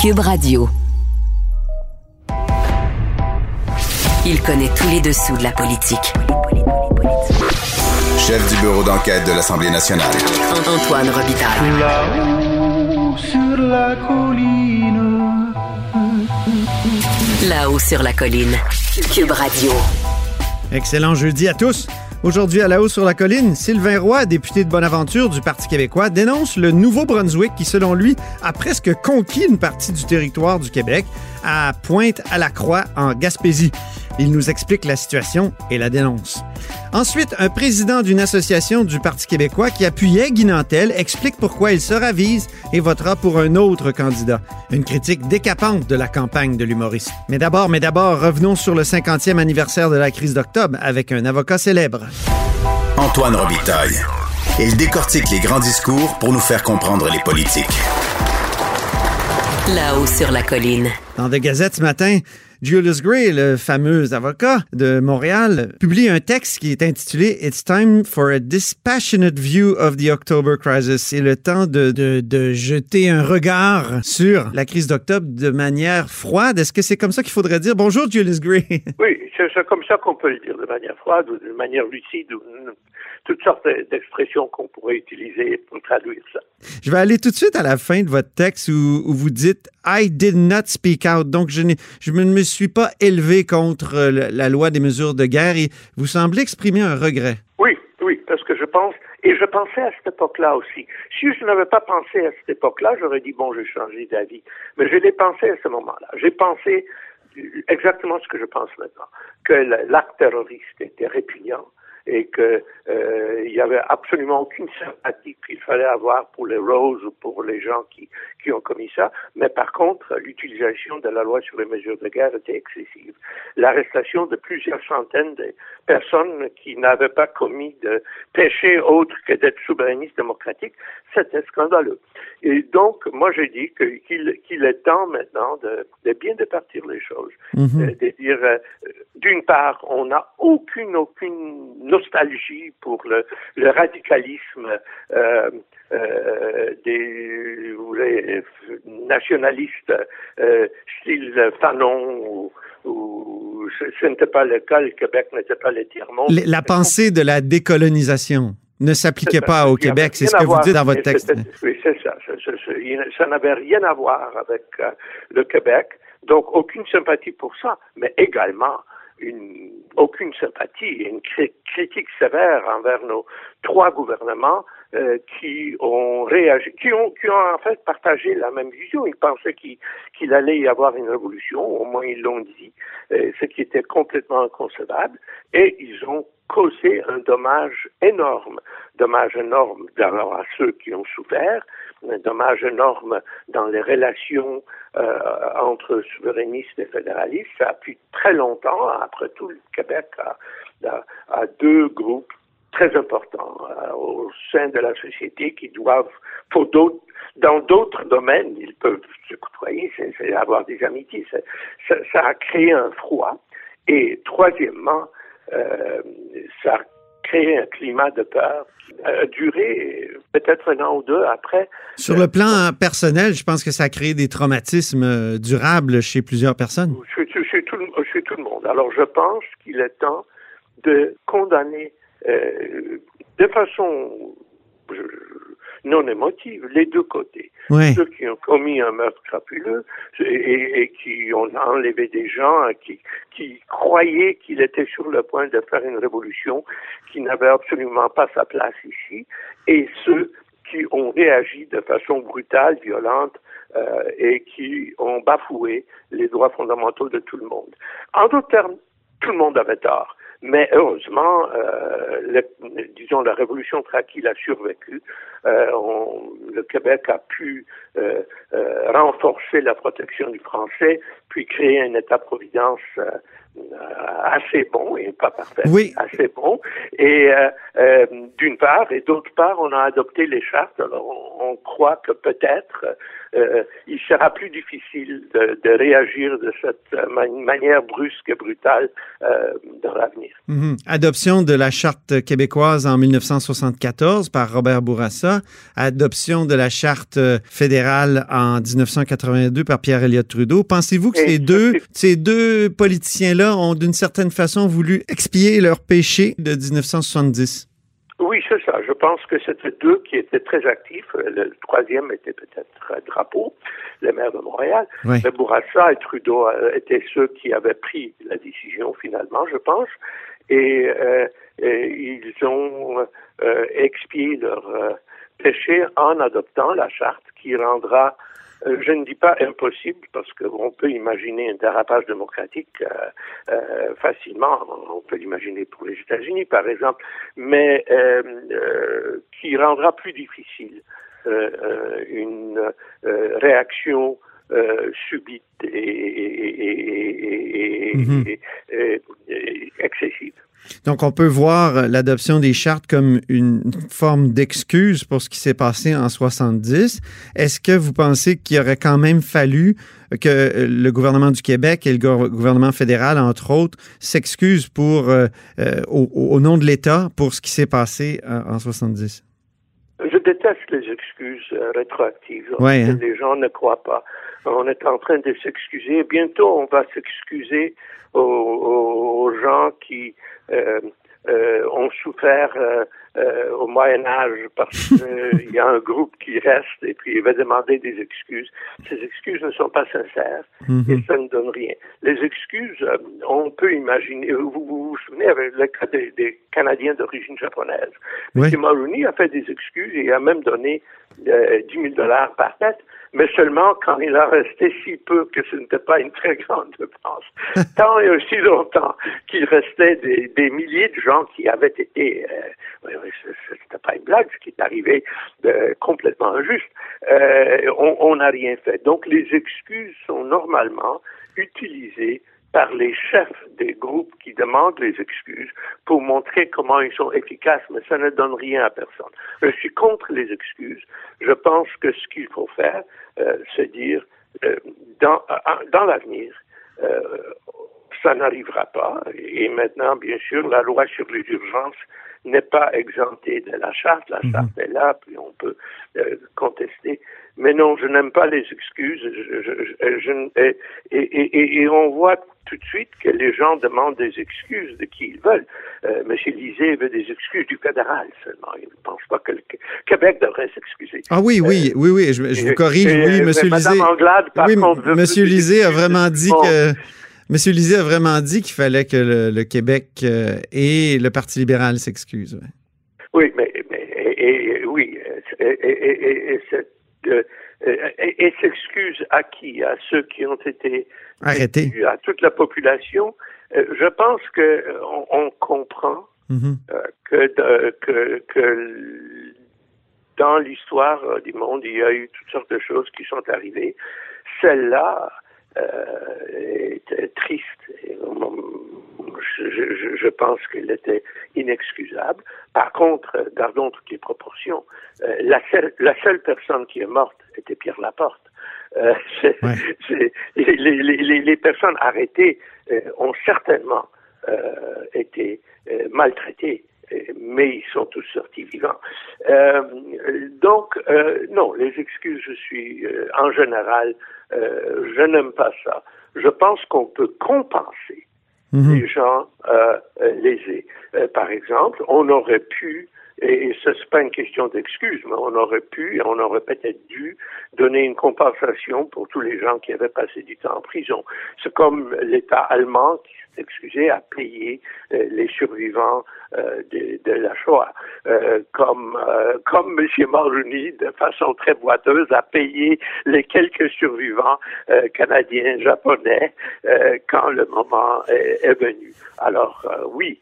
Cube Radio. Il connaît tous les dessous de la politique. Chef du bureau d'enquête de l'Assemblée nationale. Antoine Robital. Là-haut sur la colline. Là-haut sur la colline. Cube Radio. Excellent jeudi à tous. Aujourd'hui, à la hausse sur la colline, Sylvain Roy, député de Bonaventure du Parti québécois, dénonce le Nouveau-Brunswick qui, selon lui, a presque conquis une partie du territoire du Québec à Pointe-à-la-Croix, en Gaspésie. Il nous explique la situation et la dénonce. Ensuite, un président d'une association du Parti québécois qui appuyait Guy Nantel explique pourquoi il se ravise et votera pour un autre candidat. Une critique décapante de la campagne de l'humoriste. Mais d'abord, mais d'abord, revenons sur le 50e anniversaire de la crise d'octobre avec un avocat célèbre. Antoine Robitaille. Il décortique les grands discours pour nous faire comprendre les politiques. Là-haut sur la colline. Dans The Gazette ce matin, Julius Gray, le fameux avocat de Montréal, publie un texte qui est intitulé It's time for a dispassionate view of the October crisis. C'est le temps de, de, de, jeter un regard sur la crise d'octobre de manière froide. Est-ce que c'est comme ça qu'il faudrait dire? Bonjour, Julius Gray. Oui, c'est comme ça qu'on peut le dire, de manière froide ou de manière lucide, ou toutes sortes d'expressions qu'on pourrait utiliser pour traduire ça. Je vais aller tout de suite à la fin de votre texte où, où vous dites I did not speak out. Donc, je, je ne me suis pas élevé contre la loi des mesures de guerre et vous semblez exprimer un regret. Oui, oui, parce que je pense, et je pensais à cette époque-là aussi. Si je n'avais pas pensé à cette époque-là, j'aurais dit, bon, j'ai changé d'avis. Mais je l'ai pensé à ce moment-là. J'ai pensé exactement ce que je pense maintenant, que l'acte terroriste était répugnant, et qu'il euh, y avait absolument aucune sympathie qu'il fallait avoir pour les Roses ou pour les gens qui, qui ont commis ça. Mais par contre, l'utilisation de la loi sur les mesures de guerre était excessive. L'arrestation de plusieurs centaines de personnes qui n'avaient pas commis de péché autre que d'être souverainistes démocratiques, c'était scandaleux. Et donc, moi, j'ai dit qu'il est temps maintenant de, de, bien départir les choses. Mhm. Euh, de dire, euh, d'une part, on n'a aucune, aucune nostalgie pour le, le radicalisme euh, euh, des voulez, nationalistes euh, style Fanon ou, ou ce, ce n'était pas le cas, le Québec n'était pas le tiers-monde. La pensée de la décolonisation ne s'appliquait pas au Québec, c'est ce que vous dites dans votre texte. Oui, c'est ça. Ça, n'avait rien à voir avec euh, le Québec. Donc, aucune sympathie pour ça, mais également une, aucune sympathie et une critique sévère envers nos trois gouvernements euh, qui ont réagi, qui ont, qui ont en fait partagé la même vision. Ils pensaient qu'il allait y avoir une révolution, au moins ils l'ont dit, euh, ce qui était complètement inconcevable, et ils ont causé un dommage énorme, dommage énorme d'abord à ceux qui ont souffert, un dommage énorme dans les relations euh, entre souverainistes et fédéralistes. Ça a pris très longtemps, après tout, le Québec a, a, a deux groupes très importants euh, au sein de la société qui doivent, pour d'autres, dans d'autres domaines, ils peuvent se côtoyer, c'est avoir des amitiés. Ça, ça, a créé un froid. Et troisièmement, euh, ça a créé un climat de peur qui a duré peut-être un an ou deux après. Sur le plan personnel, je pense que ça a créé des traumatismes durables chez plusieurs personnes. Chez, chez, tout, chez tout le monde. Alors je pense qu'il est temps de condamner euh, de façon non émotive, les deux côtés. Oui. Ceux qui ont commis un meurtre crapuleux et, et qui ont enlevé des gens, qui, qui croyaient qu'il était sur le point de faire une révolution qui n'avait absolument pas sa place ici, et ceux qui ont réagi de façon brutale, violente, euh, et qui ont bafoué les droits fondamentaux de tout le monde. En d'autres termes, tout le monde avait tort. Mais heureusement, euh, disons, la révolution tranquille a survécu. Euh, on, le Québec a pu euh, euh, renforcer la protection du français, puis créer un État-providence euh, assez bon, et pas parfait, oui. assez bon. Et euh, d'une part, et d'autre part, on a adopté les chartes. Alors, on, on croit que peut-être euh, il sera plus difficile de, de réagir de cette man manière brusque et brutale euh, dans l'avenir. -hmm. Adoption de la charte québécoise en 1974 par Robert Bourassa, adoption de la charte euh, fédérale en 1982 par Pierre Elliott Trudeau. Pensez-vous que ces deux, ces deux politiciens-là ont d'une certaine façon voulu expier leur péché de 1970? Oui, c'est ça. Je pense que c'était deux qui étaient très actifs. Le troisième était peut-être Drapeau, le maire de Montréal. Oui. Mais Bourassa et Trudeau euh, étaient ceux qui avaient pris la décision finalement, je pense. Et, euh, et ils ont euh, expié leur euh, péché en adoptant la charte qui rendra euh, je ne dis pas impossible parce qu'on peut imaginer un dérapage démocratique euh, euh, facilement. On peut l'imaginer pour les États-Unis, par exemple, mais euh, euh, qui rendra plus difficile euh, euh, une euh, réaction euh, subite et, et- et- et- Mhm. et- et- et excessive. Donc, on peut voir l'adoption des chartes comme une forme d'excuse pour ce qui s'est passé en 70. Est-ce que vous pensez qu'il aurait quand même fallu que le gouvernement du Québec et le gou- gouvernement fédéral, entre autres, s'excusent pour, euh, euh, au, au nom de l'État pour ce qui s'est passé euh, en 70? Je déteste les excuses rétroactives. Ouais, hein. Les gens ne croient pas. On est en train de s'excuser. Bientôt, on va s'excuser aux, gens qui ont souffert euh, euh, au Moyen Âge parce qu'il y a un groupe qui reste et puis il va demander des excuses. Ces excuses ne sont pas sincères et ça ne donne rien. Les excuses, euh, on peut imaginer. Vous vous, vous souvenez avec le cas des, des Canadiens d'origine japonaise. Oui. M. Mulroney a fait des excuses et a même donné euh, 10 000 dollars par tête, mais seulement quand il a resté si peu que ce n'était pas une très grande dépense. Tant et aussi longtemps qu'il restait des, des milliers de gens qui avaient été, euh, ce- c'était pas une blague, ce qui est arrivé euh, complètement injuste, euh, on n'a rien fait. Donc les excuses sont normalement utilisées par les chefs des groupes qui demandent les excuses pour montrer comment ils sont efficaces, mais ça ne donne rien à personne. Je suis contre les excuses. Je pense que ce qu'il faut faire, euh, c'est dire, euh, dans, dans l'avenir, euh, ça n'arrivera pas. Et maintenant, bien sûr, la loi sur les urgences n'est pas exemptée de la charte. La charte est là, puis on peut euh, contester. Mais non, je n'aime pas les excuses. Je, je- je- je ne- et, et- et- et on voit tout de suite que les gens demandent des excuses de qui ils veulent. Euh, Monsieur Lisée veut des excuses du fédéral seulement. Il ne pense pas que le Qu- Québec devrait s'excuser. Ah oui, oui, oui, oui, je, vous corrige, oui, euh, Monsieur mais Madame Lisée. Anglade, par oui, contre, Monsieur Lisée a vraiment dit que. Monsieur Lisée a vraiment dit qu'il fallait que le, le Québec euh, et le Parti libéral s'excusent. ouais. Oui, mais, mais et, et- oui, et, euh, s'excuse à qui? À ceux qui ont été Arrêtez. à toute la population. Euh, je pense que on, on comprend Mhm. euh, que, de- que, dans l'histoire du monde, il y a eu toutes sortes de choses qui sont arrivées. Celle-là euh, est triste. Et, euh, je, je- je pense qu'elle était inexcusable. Par contre, euh, gardons toutes les proportions. Euh, la, seule, la seule personne qui est morte était Pierre Laporte. Euh, Ouais. les, les- les- les personnes arrêtées euh, ont certainement euh, été euh, maltraités, euh, mais ils sont tous sortis vivants. Euh, donc, euh, non, les excuses, je suis euh, en général, euh, je n'aime pas ça. Je pense qu'on peut compenser Mhm. les gens euh, euh, lésés. Par exemple, on aurait pu, et, ce n'est pas une question d'excuse, mais on aurait pu, et on aurait peut-être dû donner une compensation pour tous les gens qui avaient passé du temps en prison. C'est comme l'État allemand qui s'est excusé à payer euh, les survivants euh, de, de la Shoah, Euh, comme euh, comme M. Mulroney, de façon très boiteuse, a payé les quelques survivants euh, canadiens, japonais, euh, quand le moment est, est venu. Alors oui,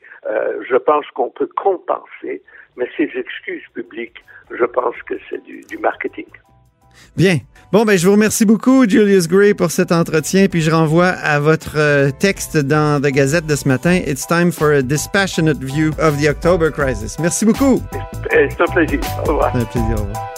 je pense qu'on peut compenser, mais ces excuses publiques, je pense que c'est du, du marketing. Bien. Bon, ben, je vous remercie beaucoup, Julius Gray, pour cet entretien. Puis je renvoie à votre euh, texte dans The Gazette de ce matin. It's time for a dispassionate view of the October crisis. Merci beaucoup. C'est un plaisir. Au revoir. C'est un plaisir. Au revoir.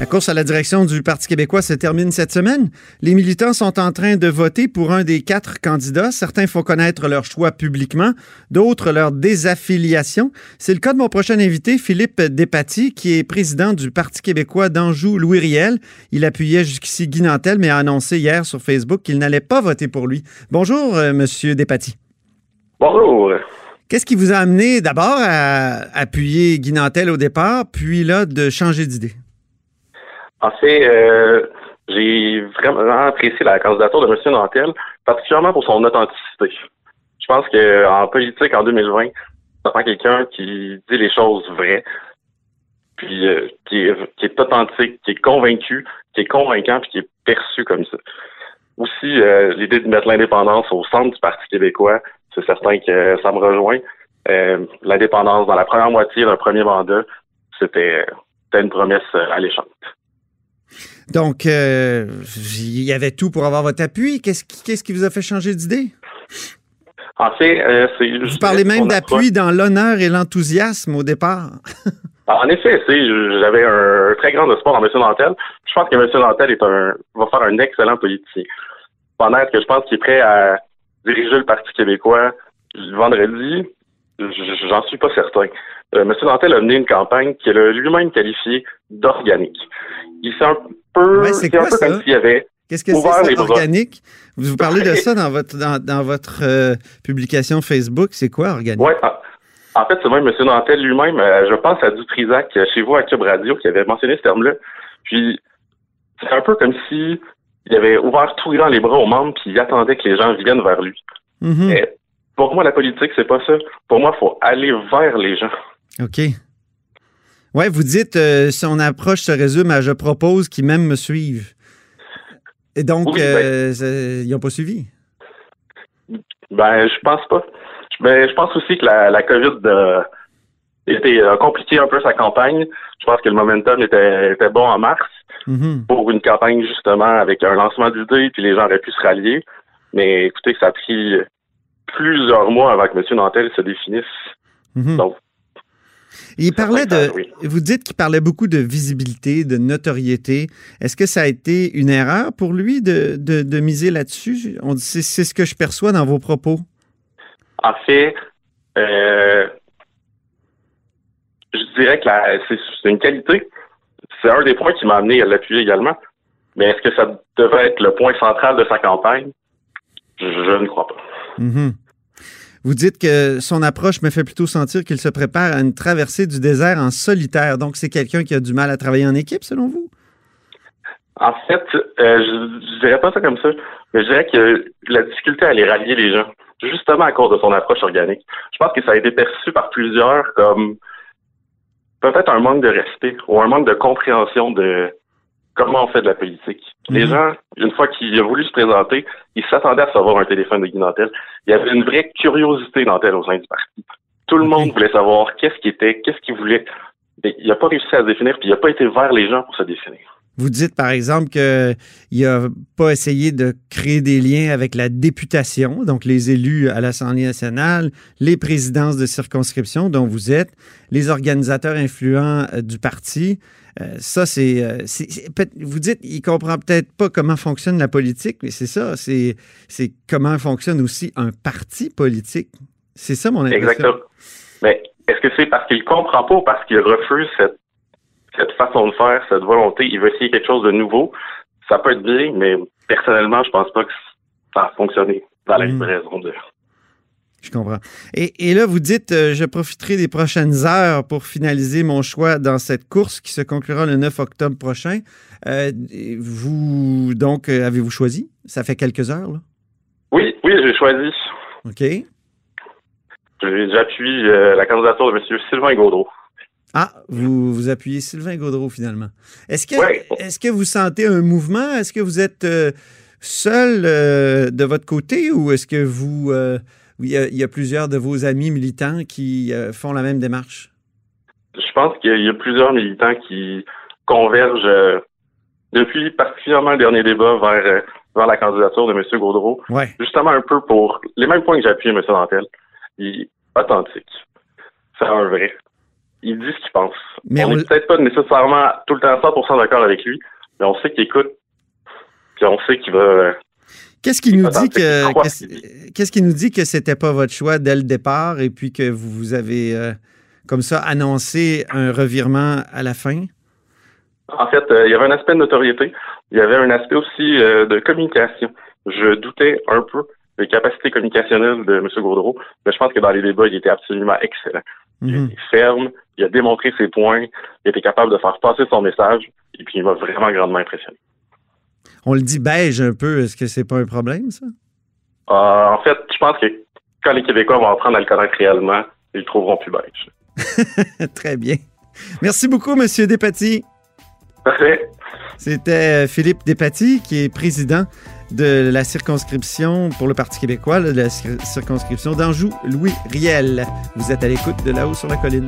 La course à la direction du Parti québécois se termine cette semaine. Les militants sont en train de voter pour un des quatre candidats. Certains font connaître leur choix publiquement, d'autres leur désaffiliation. C'est le cas de mon prochain invité, Philippe Despatie, qui est président du Parti québécois d'Anjou-Louis-Riel. Il appuyait jusqu'ici Guy Nantel, mais a annoncé hier sur Facebook qu'il n'allait pas voter pour lui. Bonjour, euh, Monsieur Despatie. Bonjour. Qu'est-ce qui vous a amené d'abord à appuyer Guy Nantel au départ, puis là de changer d'idée? En fait, euh, j'ai vraiment apprécié la candidature de M. Nantel, particulièrement pour son authenticité. Je pense qu'en politique, en 2020, ça prend quelqu'un qui dit les choses vraies, puis euh, qui, est, qui, est, authentique, qui est convaincu, qui est convaincant, puis qui est perçu comme ça. Aussi, euh, l'idée de mettre l'indépendance au centre du Parti québécois, c'est certain que ça me rejoint. Euh, l'indépendance dans la première moitié d'un premier mandat, c'était une promesse alléchante. Donc, euh, il y avait tout pour avoir votre appui. Qu'est-ce qui, qu'est-ce qui vous a fait changer d'idée? En fait, euh, c'est. Vous parlez même d'appui dans l'honneur et l'enthousiasme au départ. en effet, j'avais un très grand espoir en M. Nantel. Je pense que M. Nantel est un, va faire un excellent politicien. Pendant que je pense qu'il est prêt à diriger le Parti québécois le vendredi, j'en suis pas certain. Euh, M. Nantel a mené une campagne qu'il a lui-même qualifiée d'organique. Il s'est un peu, ouais, c'est quoi, un peu comme s'il y avait Qu'est-ce que c'est organique? Vous parlez de ça dans votre dans, dans votre euh, publication Facebook. C'est quoi organique? Oui, en, fait, c'est même M. Nantel lui-même, euh, je pense à Dutrisac, euh, chez vous à Cube Radio, qui avait mentionné ce terme-là. Puis c'est un peu comme si il avait ouvert tout grand les bras aux membres, puis il attendait que les gens viennent vers lui. Mm-hmm. pour moi, la politique, c'est pas ça. Pour moi, il faut aller vers les gens. OK. Ouais, vous dites euh, son approche se résume à je propose qu'ils même me suivent. Et donc, Oui, euh, c'est- ils n'ont pas suivi? Ben, je pense pas. Mais je pense aussi que la, la COVID euh, était, a compliqué un peu sa campagne. Je pense que le momentum était, était bon en mars Mhm. pour une campagne justement avec un lancement d'idées, puis les gens auraient pu se rallier. Mais écoutez, ça a pris plusieurs mois avant que M. Nantel se définisse. Mhm. Donc, Il parlait de. oui. Vous dites qu'il parlait beaucoup de visibilité, de notoriété. Est-ce que ça a été une erreur pour lui de, de, de miser là-dessus? On C'est c'est ce que je perçois dans vos propos. En fait, euh, je dirais que la- c'est c'est une qualité. C'est un des points qui m'a amené à l'appuyer également. Mais est-ce que ça devait être le point central de sa campagne? Je, je ne crois pas. Mhm. Vous dites que son approche me fait plutôt sentir qu'il se prépare à une traversée du désert en solitaire. Donc, c'est quelqu'un qui a du mal à travailler en équipe, selon vous? En fait, euh, je, je dirais pas ça comme ça, mais je dirais que la difficulté à aller rallier les gens, justement à cause de son approche organique. Je pense que ça a été perçu par plusieurs comme peut-être un manque de respect ou un manque de compréhension de comment on fait de la politique. Les Mhm. gens, une fois qu'il a voulu se présenter, ils s'attendaient à recevoir un téléphone de Guy Nantel. Il y avait une vraie curiosité Nantel au sein du parti. Tout le monde voulait savoir qu'est-ce qu'il était, qu'est-ce qu'il voulait. Mais il n'a pas réussi à se définir, puis il n'a pas été vers les gens pour se définir. Vous dites, par exemple, qu'il n'a pas essayé de créer des liens avec la députation, donc les élus à l'Assemblée nationale, les présidences de circonscription dont vous êtes, les organisateurs influents euh, du parti. Euh, ça, c'est, euh, Vous dites, il comprend peut-être pas comment fonctionne la politique, mais c'est ça, c'est, comment fonctionne aussi un parti politique. C'est ça mon impression. Exactement. Mais est-ce que c'est parce qu'il comprend pas ou parce qu'il refuse cette, cette façon de faire, cette volonté? Il veut essayer quelque chose de nouveau. Ça peut être bien, mais personnellement, je pense pas que ça a fonctionné dans la Mm. livraison de. Je comprends. Et, et là, vous dites, euh, je profiterai des prochaines heures pour finaliser mon choix dans cette course qui se conclura le 9 octobre prochain. Euh, vous, donc, euh, avez-vous choisi? Ça fait quelques heures, là? Oui, oui, j'ai choisi. OK. J'appuie euh, la candidature de M. Sylvain Gaudreau. Ah, vous, vous appuyez Sylvain Gaudreau, finalement. Est-ce que, Ouais. est-ce que vous sentez un mouvement? Est-ce que vous êtes euh, seul euh, de votre côté ou est-ce que vous... euh, il y, a, il y a plusieurs de vos amis militants qui font la même démarche? Je pense qu'il y a plusieurs militants qui convergent depuis particulièrement le dernier débat vers, vers la candidature de M. Gaudreau, Ouais. justement un peu pour les mêmes points que j'ai appuyé M. Dantel. Il authentique. C'est un vrai. Il dit ce qu'il pense. Mais on n'est peut-être pas nécessairement tout le temps 100% d'accord avec lui, mais on sait qu'il écoute. Puis on sait qu'il va. Qu'est-ce qui nous dit que qu'est-ce qui nous dit que c'était pas votre choix dès le départ et puis que vous, vous avez euh, comme ça annoncé un revirement à la fin? En fait, euh, il y avait un aspect de notoriété. Il y avait un aspect aussi euh, de communication. Je doutais un peu des capacités communicationnelles de M. Gaudreau, mais je pense que dans les débats, il était absolument excellent. Il Mhm. était ferme, il a démontré ses points, il était capable de faire passer son message, et puis il m'a vraiment grandement impressionné. On le dit beige un peu. Est-ce que c'est pas un problème, ça? Euh, en fait, je pense que quand les Québécois vont apprendre à le connaître réellement, ils le trouveront plus beige. Très bien. Merci beaucoup, Monsieur Despatie. Parfait. C'était euh, Philippe Despatie, qui est président de la circonscription pour le Parti québécois, de la cir- circonscription d'Anjou-Louis Riel. Vous êtes à l'écoute de là-haut sur la colline.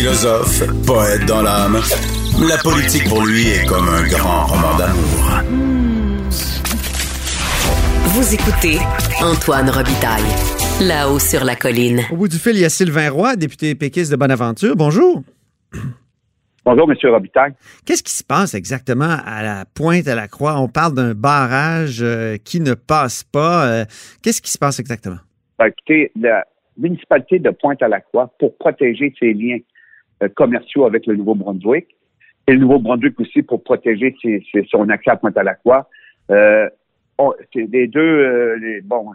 Philosophe, poète dans l'âme, la politique pour lui est comme un grand roman d'amour. Vous écoutez Antoine Robitaille, là-haut sur la colline. Au bout du fil, il y a Sylvain Roy, député péquiste de Bonaventure. Bonjour. Bonjour, M. Robitaille. Qu'est-ce qui se passe exactement à la pointe à la croix? On parle d'un barrage euh, qui ne passe pas. Euh, Qu'est-ce qui se passe exactement? Ben, écoutez, la municipalité de Pointe-à-la-Croix, pour protéger ses liens commerciaux avec le Nouveau-Brunswick, et le Nouveau-Brunswick aussi pour protéger ses- ses- son accès à Pointe-à-la-Croix, euh, on- c'est les deux, euh, les, bon,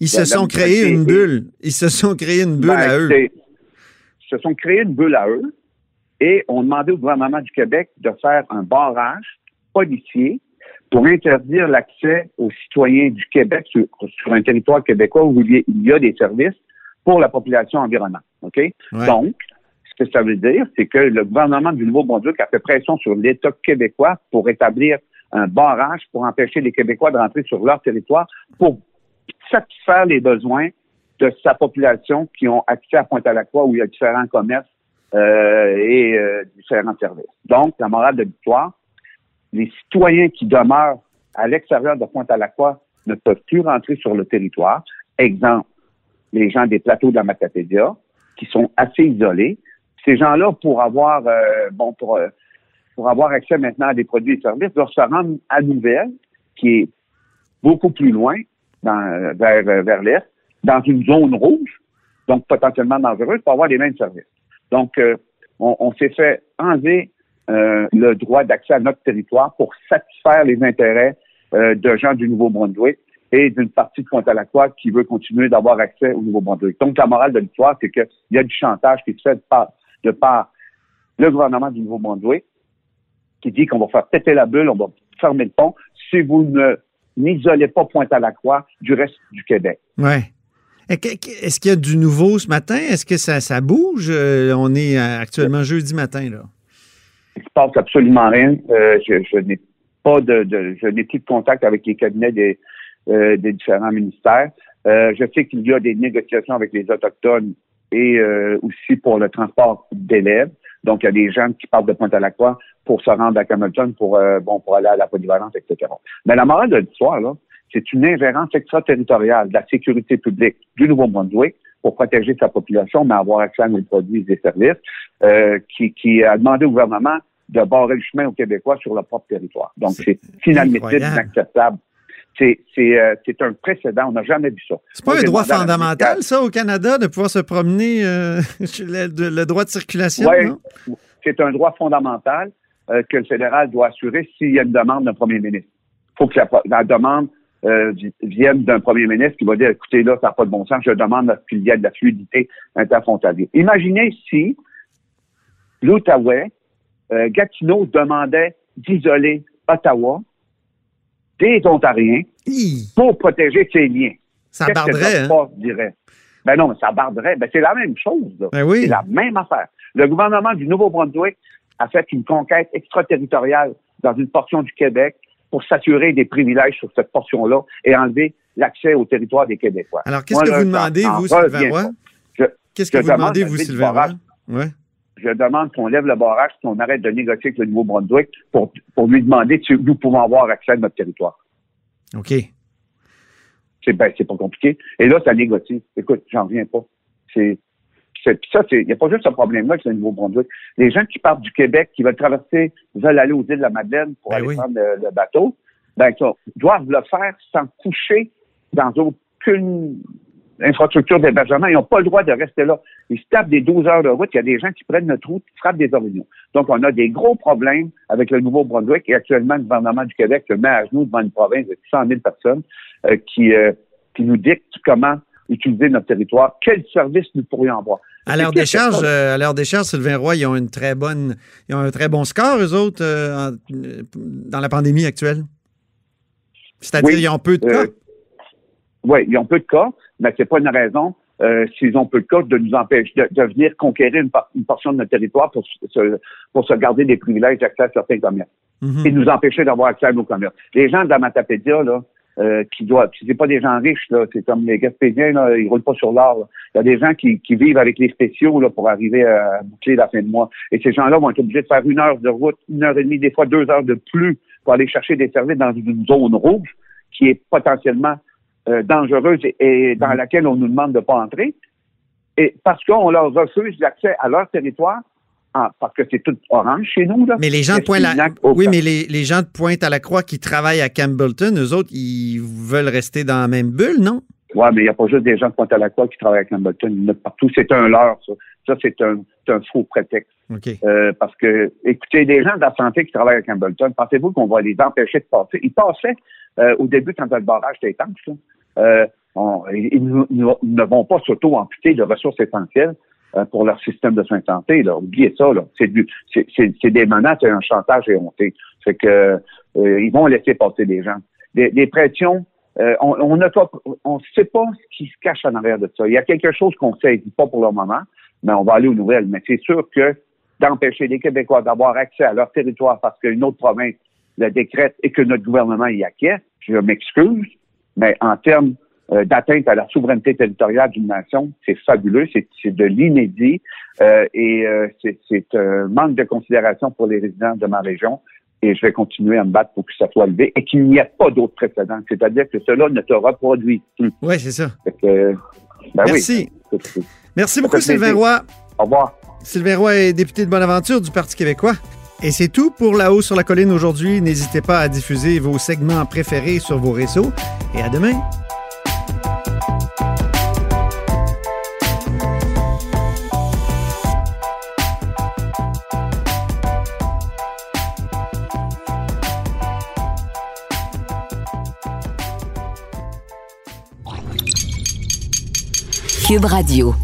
Ils se sont créés une bulle. Ils se sont créés une bulle ben, à eux. écoutez, se sont créés une bulle à eux et ont demandé au gouvernement du Québec de faire un barrage policier pour interdire l'accès aux citoyens du Québec sur, sur un territoire québécois où il y a- il y a des services pour la population environnante. OK? Ouais. Donc, ce que ça veut dire, c'est que le gouvernement du Nouveau-Brunswick a fait pression sur l'État québécois pour établir un barrage pour empêcher les Québécois de rentrer sur leur territoire pour satisfaire les besoins de sa population qui ont accès à Pointe-à-la-Croix où il y a différents commerces euh, et euh, différents services. Donc, la morale de l'histoire, les citoyens qui demeurent à l'extérieur de Pointe-à-la-Croix ne peuvent plus rentrer sur le territoire. Exemple, les gens des plateaux de la Matapédia, qui sont assez isolés. Ces gens-là, pour avoir euh, bon pour, euh, pour avoir accès maintenant à des produits et services, doivent se rendre à Nouvelle, qui est beaucoup plus loin, dans, vers, euh, vers l'Est, dans une zone rouge, donc potentiellement dangereuse, pour avoir les mêmes services. Donc, euh, on, on s'est fait enlever euh, le droit d'accès à notre territoire pour satisfaire les intérêts euh, de gens du Nouveau-Brunswick et d'une partie de Pointe-à-la-Croix qui veut continuer d'avoir accès au Nouveau-Brunswick. Donc, la morale de l'histoire, c'est qu'il y a du chantage qui se fait par, de par le gouvernement du Nouveau-Brunswick qui dit qu'on va faire péter la bulle, on va fermer le pont si vous ne n'isolez pas Pointe-à-la-Croix du reste du Québec. Que- Est-ce qu'il y a du nouveau ce matin? Est-ce que ça, ça bouge? Euh, on est euh, actuellement jeudi matin, là. Il se passe absolument rien. Euh, je, je n'ai pas de, de- je n'ai plus de contact avec les cabinets des, euh, des différents ministères. Je sais qu'il y a des négociations avec les autochtones et euh, aussi pour le transport d'élèves. Donc, il y a des gens qui partent de Pointe-à-la-Croix pour se rendre à Camelton pour euh, bon pour aller à la polyvalence, etc. Mais la morale de l'histoire, là, c'est une ingérence extraterritoriale de la sécurité publique du Nouveau-Brunswick pour protéger sa population, mais avoir accès à nos produits et services, euh, qui, qui a demandé au gouvernement de barrer le chemin aux Québécois sur leur propre territoire. Donc, C'est c'est inadmissible, incroyable. inacceptable. C'est euh, c'est un précédent. On n'a jamais vu ça. C'est pas Moi, un droit fondamental, ça, au Canada, de pouvoir se promener euh, le, le droit de circulation, non? c'est un droit fondamental euh, que le fédéral doit assurer s'il y a une demande d'un premier ministre. Il faut que la, la demande euh, vi- vienne d'un premier ministre qui va dire, écoutez, là, ça n'a pas de bon sens, je demande qu'il y ait de la fluidité interfrontalière. Imaginez si l'Outaouais, euh, Gatineau demandait d'isoler Ottawa des Ontariens Hi, pour protéger ses liens. ça que barderait, notre hein? dirait? Ben non, mais ça barderait. Ben c'est la même chose. Là. Ben oui. C'est la même affaire. Le gouvernement du Nouveau-Brunswick a fait une conquête extraterritoriale dans une portion du Québec pour s'assurer des privilèges sur cette portion-là et enlever l'accès au territoire des Québécois. Alors, qu'est-ce que vous demandez, vous, Sylvain Roy? Qu'est-ce que vous demande demandez, vous, Sylvain Roy? Je demande qu'on lève le barrage, qu'on arrête de négocier avec le Nouveau-Brunswick pour, pour lui demander si nous pouvons avoir accès à notre territoire. OK. C'est ben, c'est pas compliqué. Et là, ça négocie. Écoute, j'en reviens pas. C'est c'est- ça, il n'y a pas juste ce problème-là avec le Nouveau-Brunswick. Les gens qui partent du Québec, qui veulent traverser, veulent aller aux îles de la Madeleine pour Ben aller oui. prendre le, le bateau, ben, ça, doivent le faire sans coucher dans aucune infrastructure d'hébergement. Ils n'ont pas le droit de rester là. Ils se tapent des 12 heures de route. Il y a des gens qui prennent notre route, qui frappent des orignaux. Donc, on a des gros problèmes avec le Nouveau-Brunswick et actuellement, le gouvernement du Québec se met à genoux devant une province de 100 000 personnes euh, qui, euh, qui nous dicte comment utiliser notre territoire, quels services nous pourrions avoir. À que décharge, ça- euh, à leur décharge, Sylvain Roy, ils ont une très bonne, ils ont un très bon score, eux autres, en- dans la pandémie actuelle? C'est-à-dire, Oui, ils ont peu de cas? oui, ils ont peu de cas, mais c'est pas une raison, euh, s'ils ont peu de cas, de nous empêcher de, de venir conquérir une, par- une portion de notre territoire pour se, pour se garder des privilèges d'accès à certains commerces Mhm. et nous empêcher d'avoir accès à nos commerces. Les gens de la Matapédia, là, euh, qui doivent, c'est pas des gens riches, là, c'est comme les Gaspésiens, là, ils roulent pas sur l'or. là. Il y a des gens qui, qui vivent avec les spéciaux là, pour arriver à boucler la fin de mois. Et ces gens-là vont être obligés de faire une heure de route, une heure et demie, des fois deux heures de plus pour aller chercher des services dans une zone rouge qui est potentiellement euh, dangereuse et, et dans laquelle on nous demande de pas entrer. Et parce qu'on leur refuse l'accès à leur territoire, en- parce que c'est tout orange chez nous. Là. Mais les gens de Pointe la... Oui, mais les, les gens de Pointe à la Croix qui travaillent à Campbellton, eux autres, ils veulent rester dans la même bulle, non? Ouais, mais il n'y a pas juste des gens de Pointe-à-la-Croix qui travaillent à Campbellton. Il y en a partout. C'est un leurre, ça. Ça, c'est un, un faux prétexte. Euh, parce que, écoutez, des gens de la santé qui travaillent à Campbellton, pensez-vous qu'on va les empêcher de passer? Ils passaient euh, au début quand le barrage était étanche. Euh, on- ils, ne vont pas s'auto-amputer de ressources essentielles euh, pour leur système de soins de santé. Là. Oubliez ça. Là. C'est, du, c'est, c'est, c'est des menaces et un chantage éhonté. Fait que euh, ils vont laisser passer des gens. Des, des pressions euh, on pas, on sait pas ce qui se cache en arrière de ça. Il y a quelque chose qu'on ne sait pas pour le moment, mais on va aller aux nouvelles. Mais c'est sûr que d'empêcher les Québécois d'avoir accès à leur territoire parce qu'une autre province le décrète et que notre gouvernement y acquiesce, je m'excuse, mais en termes euh, d'atteinte à la souveraineté territoriale d'une nation, c'est fabuleux, c'est de l'inédit euh, et euh, c'est un manque de considération pour les résidents de ma région et je vais continuer à me battre pour que ça soit levé et qu'il n'y ait pas d'autres précédents. C'est-à-dire que cela ne te reproduit plus. Oui, c'est ça. Que, ben Merci. oui. Merci beaucoup, Sylvain. Roy. Au revoir. Sylvain Roy est député de Bonaventure du Parti québécois. Et c'est tout pour La Haut sur la Colline aujourd'hui. N'hésitez pas à diffuser vos segments préférés sur vos réseaux. Et à demain. Cube Radio.